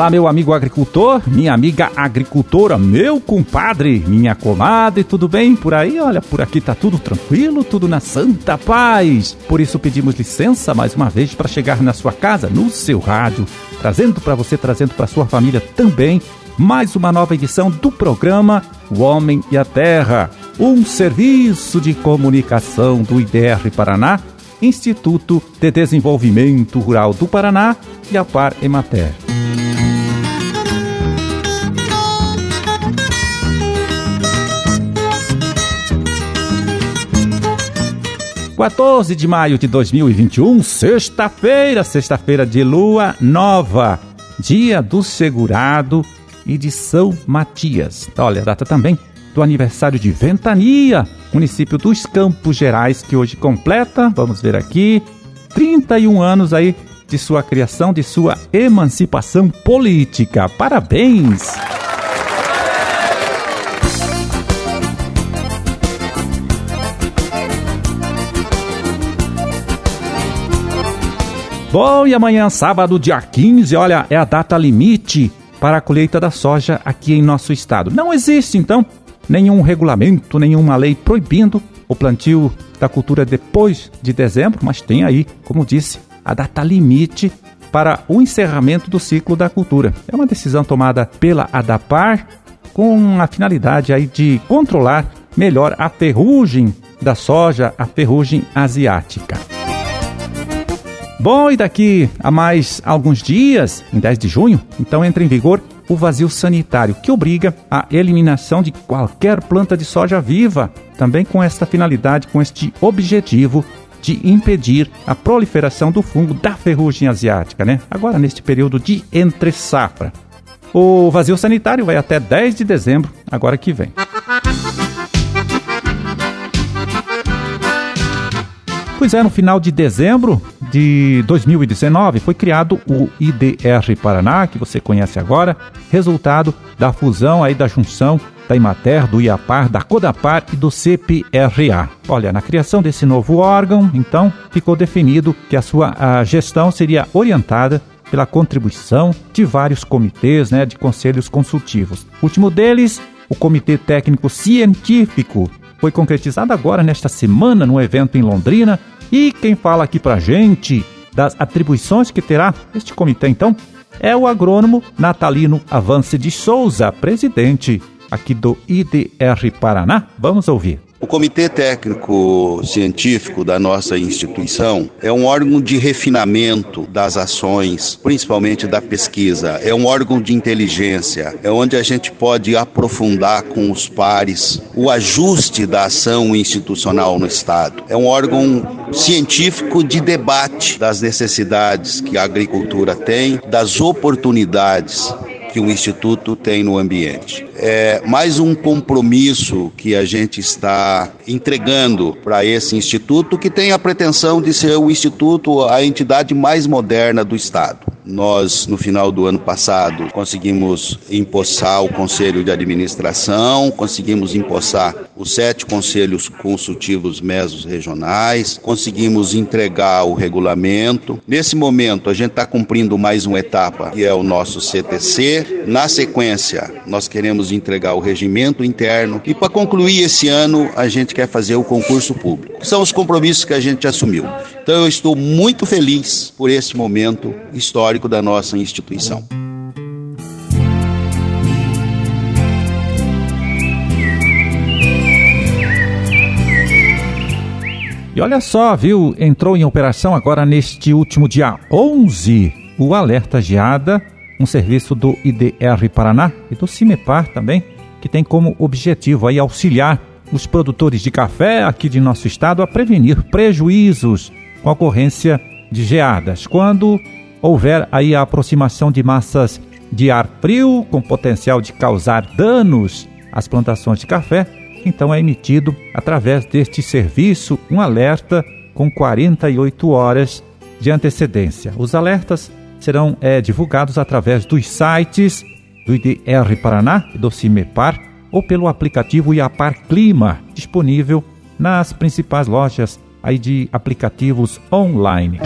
Olá, meu amigo agricultor, minha amiga agricultora, meu compadre, minha comadre, tudo bem por aí? Olha, por aqui tá tudo tranquilo, tudo na santa paz. Por isso pedimos licença mais uma vez para chegar na sua casa, no seu rádio, trazendo para você, trazendo para sua família também mais uma nova edição do programa O Homem e a Terra, um serviço de comunicação do IDR Paraná, Instituto de Desenvolvimento Rural do Paraná e a Par Emater. 14 de maio de 2021, sexta-feira, sexta-feira de lua nova, dia do segurado e de São Matias. Olha, a data também do aniversário de Ventania, município dos Campos Gerais, que hoje completa, vamos ver aqui, 31 anos aí de sua criação, de sua emancipação política. Parabéns! Bom, e amanhã, sábado, dia 15, olha, é a data limite para a colheita da soja aqui em nosso estado. Não existe, então, nenhum regulamento, nenhuma lei proibindo o plantio da cultura depois de dezembro, mas tem aí, como disse, a data limite para o encerramento do ciclo da cultura. É uma decisão tomada pela ADAPAR com a finalidade aí de controlar melhor a ferrugem da soja, a ferrugem asiática. Bom, e daqui a mais alguns dias, em 10 de junho, então entra em vigor o vazio sanitário, que obriga a eliminação de qualquer planta de soja viva, também com esta finalidade, com este objetivo de impedir a proliferação do fungo da ferrugem asiática, né? Agora neste período de entre safra. O vazio sanitário vai até 10 de dezembro, agora que vem. Pois é, no final de dezembro de 2019 foi criado o IDR Paraná, que você conhece agora, resultado da fusão aí da junção da Imater, do IAPAR, da Codapar e do CPRA. Olha, na criação desse novo órgão, então, ficou definido que a sua a gestão seria orientada pela contribuição de vários comitês, né, de conselhos consultivos. O último deles, o Comitê Técnico Científico foi concretizado agora nesta semana num evento em Londrina. E quem fala aqui pra gente das atribuições que terá este comitê, então, é o agrônomo Natalino Avance de Souza, presidente aqui do IDR Paraná. Vamos ouvir. O Comitê Técnico Científico da nossa instituição é um órgão de refinamento das ações, principalmente da pesquisa. É um órgão de inteligência, é onde a gente pode aprofundar com os pares o ajuste da ação institucional no Estado. É um órgão científico de debate das necessidades que a agricultura tem, das oportunidades que o Instituto tem no ambiente. É mais um compromisso que a gente está entregando para esse Instituto, que tem a pretensão de ser o Instituto, a entidade mais moderna do Estado. Nós, no final do ano passado, conseguimos empossar o Conselho de Administração, conseguimos empossar os sete conselhos consultivos mesos regionais, conseguimos entregar o regulamento. Nesse momento, a gente está cumprindo mais uma etapa, que é o nosso CTC. Na sequência, nós queremos entregar o regimento interno e, para concluir esse ano, a gente quer fazer o concurso público. São os compromissos que a gente assumiu. Então, eu estou muito feliz por esse momento histórico histórico da nossa instituição. E olha só, viu? Entrou em operação agora neste último dia 11 o Alerta Geada, um serviço do IDR Paraná e do CIMEPAR também, que tem como objetivo aí auxiliar os produtores de café aqui de nosso estado a prevenir prejuízos com ocorrência de geadas, quando houver aí a aproximação de massas de ar frio com potencial de causar danos às plantações de café, então é emitido através deste serviço um alerta com 48 horas de antecedência. Os alertas serão é, divulgados através dos sites do IDR Paraná e do CIMEPAR ou pelo aplicativo Iapar Clima, disponível nas principais lojas aí de aplicativos online.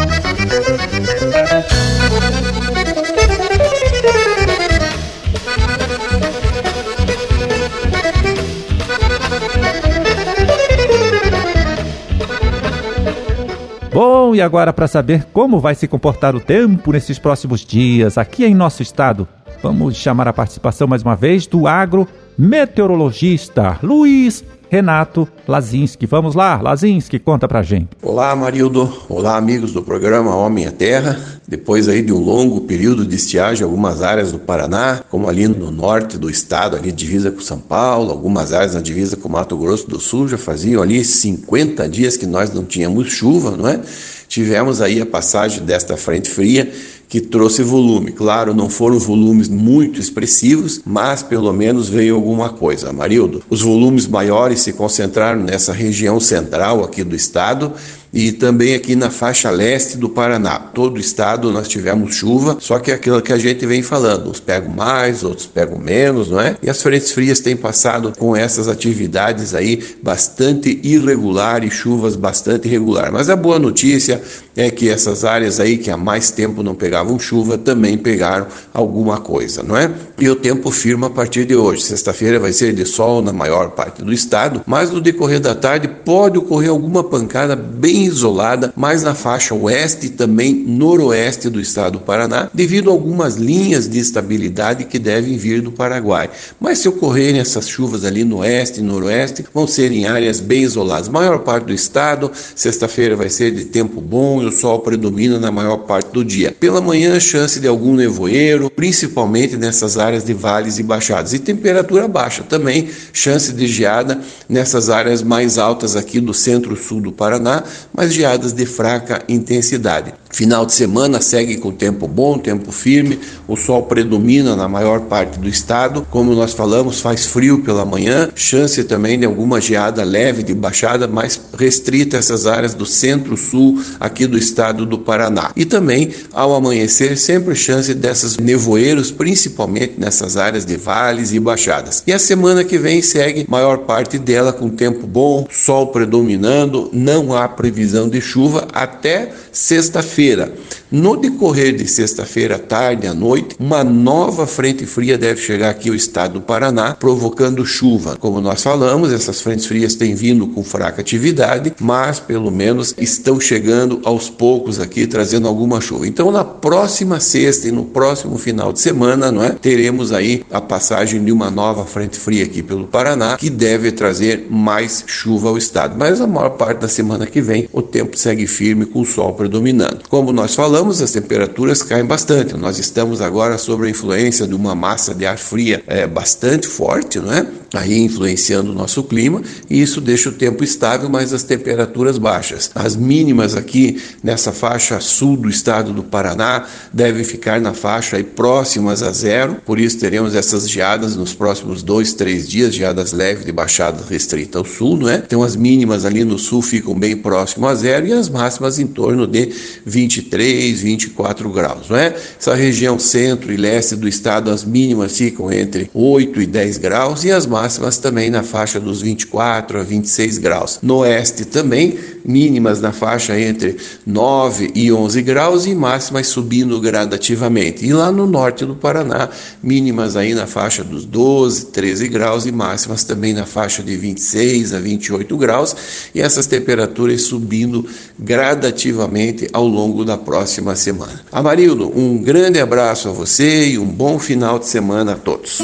Bom, e agora para saber como vai se comportar o tempo nesses próximos dias aqui em nosso estado, vamos chamar a participação mais uma vez do agro meteorologista Luiz Renato Lazinski. Vamos lá, Lazinski, conta pra gente. Olá, Marildo. Olá, amigos do programa Homem à Terra. Depois aí de um longo período de estiagem em algumas áreas do Paraná, como ali no norte do estado, ali divisa com São Paulo, algumas áreas na divisa com Mato Grosso do Sul, já faziam ali 50 dias que nós não tínhamos chuva, não é? Tivemos aí a passagem desta frente fria que trouxe volume. Claro, não foram volumes muito expressivos, mas pelo menos veio alguma coisa. Marildo, os volumes maiores se concentraram nessa região central aqui do estado e também aqui na faixa leste do Paraná. Todo o estado nós tivemos chuva, só que é aquilo que a gente vem falando, uns pegam mais, outros pegam menos, não é? E as frentes frias têm passado com essas atividades aí bastante irregular e chuvas bastante irregular. Mas a boa notícia é que essas áreas aí que há mais tempo não pegavam chuva também pegaram alguma coisa, não é? E o tempo firma a partir de hoje. Sexta-feira vai ser de sol na maior parte do estado, mas no decorrer da tarde pode ocorrer alguma pancada bem isolada, mais na faixa oeste e também noroeste do estado do Paraná, devido a algumas linhas de estabilidade que devem vir do Paraguai. Mas se ocorrerem essas chuvas ali no oeste e noroeste, vão ser em áreas bem isoladas. Maior parte do estado, sexta-feira vai ser de tempo bom e o sol predomina na maior parte do dia. Pela manhã, chance de algum nevoeiro, principalmente nessas áreas de vales e baixadas. E temperatura baixa também, chance de geada nessas áreas mais altas aqui do centro-sul do Paraná, mas geadas de fraca intensidade. Final de semana segue com tempo bom, tempo firme, o sol predomina na maior parte do estado. Como nós falamos, faz frio pela manhã, chance também de alguma geada leve de baixada, mais restrita a essas áreas do centro-sul aqui do estado do Paraná. E também, ao amanhecer, sempre chance dessas nevoeiros, principalmente nessas áreas de vales e baixadas. E a semana que vem segue maior parte dela com tempo bom, sol predominando, não há previsão de chuva até sexta-feira. No decorrer de sexta-feira, tarde à noite, uma nova frente fria deve chegar aqui ao estado do Paraná, provocando chuva. Como nós falamos, essas frentes frias têm vindo com fraca atividade, mas pelo menos estão chegando aos poucos aqui, trazendo alguma chuva. Então, na próxima sexta e no próximo final de semana, não é, teremos aí a passagem de uma nova frente fria aqui pelo Paraná, que deve trazer mais chuva ao estado. Mas a maior parte da semana que vem, o tempo segue firme com o sol predominando. Como nós falamos, as temperaturas caem bastante. Nós estamos agora sob a influência de uma massa de ar fria é, bastante forte, não é? Aí influenciando o nosso clima, e isso deixa o tempo estável, mas as temperaturas baixas. As mínimas aqui nessa faixa sul do estado do Paraná devem ficar na faixa aí próximas a zero, por isso teremos essas geadas nos próximos dois, três dias, geadas leves de baixada restrita ao sul, não é? Então as mínimas ali no sul ficam bem próximo a zero e as máximas em torno de 23, 24 graus, não é? Essa região centro e leste do estado, as mínimas ficam entre 8 e 10 graus e as máximas também na faixa dos 24 a 26 graus. No oeste também, mínimas na faixa entre 9 e 11 graus e máximas subindo gradativamente. E lá no norte do Paraná, mínimas aí na faixa dos 12, 13 graus e máximas também na faixa de 26 a 28 graus, e essas temperaturas subindo gradativamente ao longo da próxima semana. Amarildo, um grande abraço a você e um bom final de semana a todos.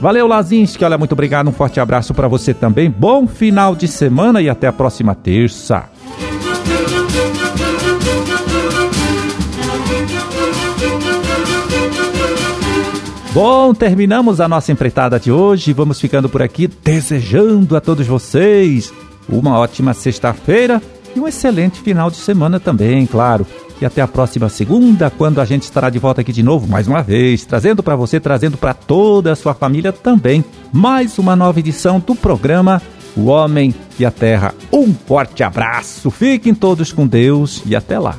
Valeu, Lazinski. Olha, muito obrigado. Um forte abraço para você também. Bom final de semana e até a próxima terça. Bom, terminamos a nossa empreitada de hoje. Vamos ficando por aqui desejando a todos vocês uma ótima sexta-feira e um excelente final de semana também, claro. E até a próxima segunda, quando a gente estará de volta aqui de novo, mais uma vez, trazendo para você, trazendo para toda a sua família também, mais uma nova edição do programa O Homem e a Terra. Um forte abraço, fiquem todos com Deus e até lá.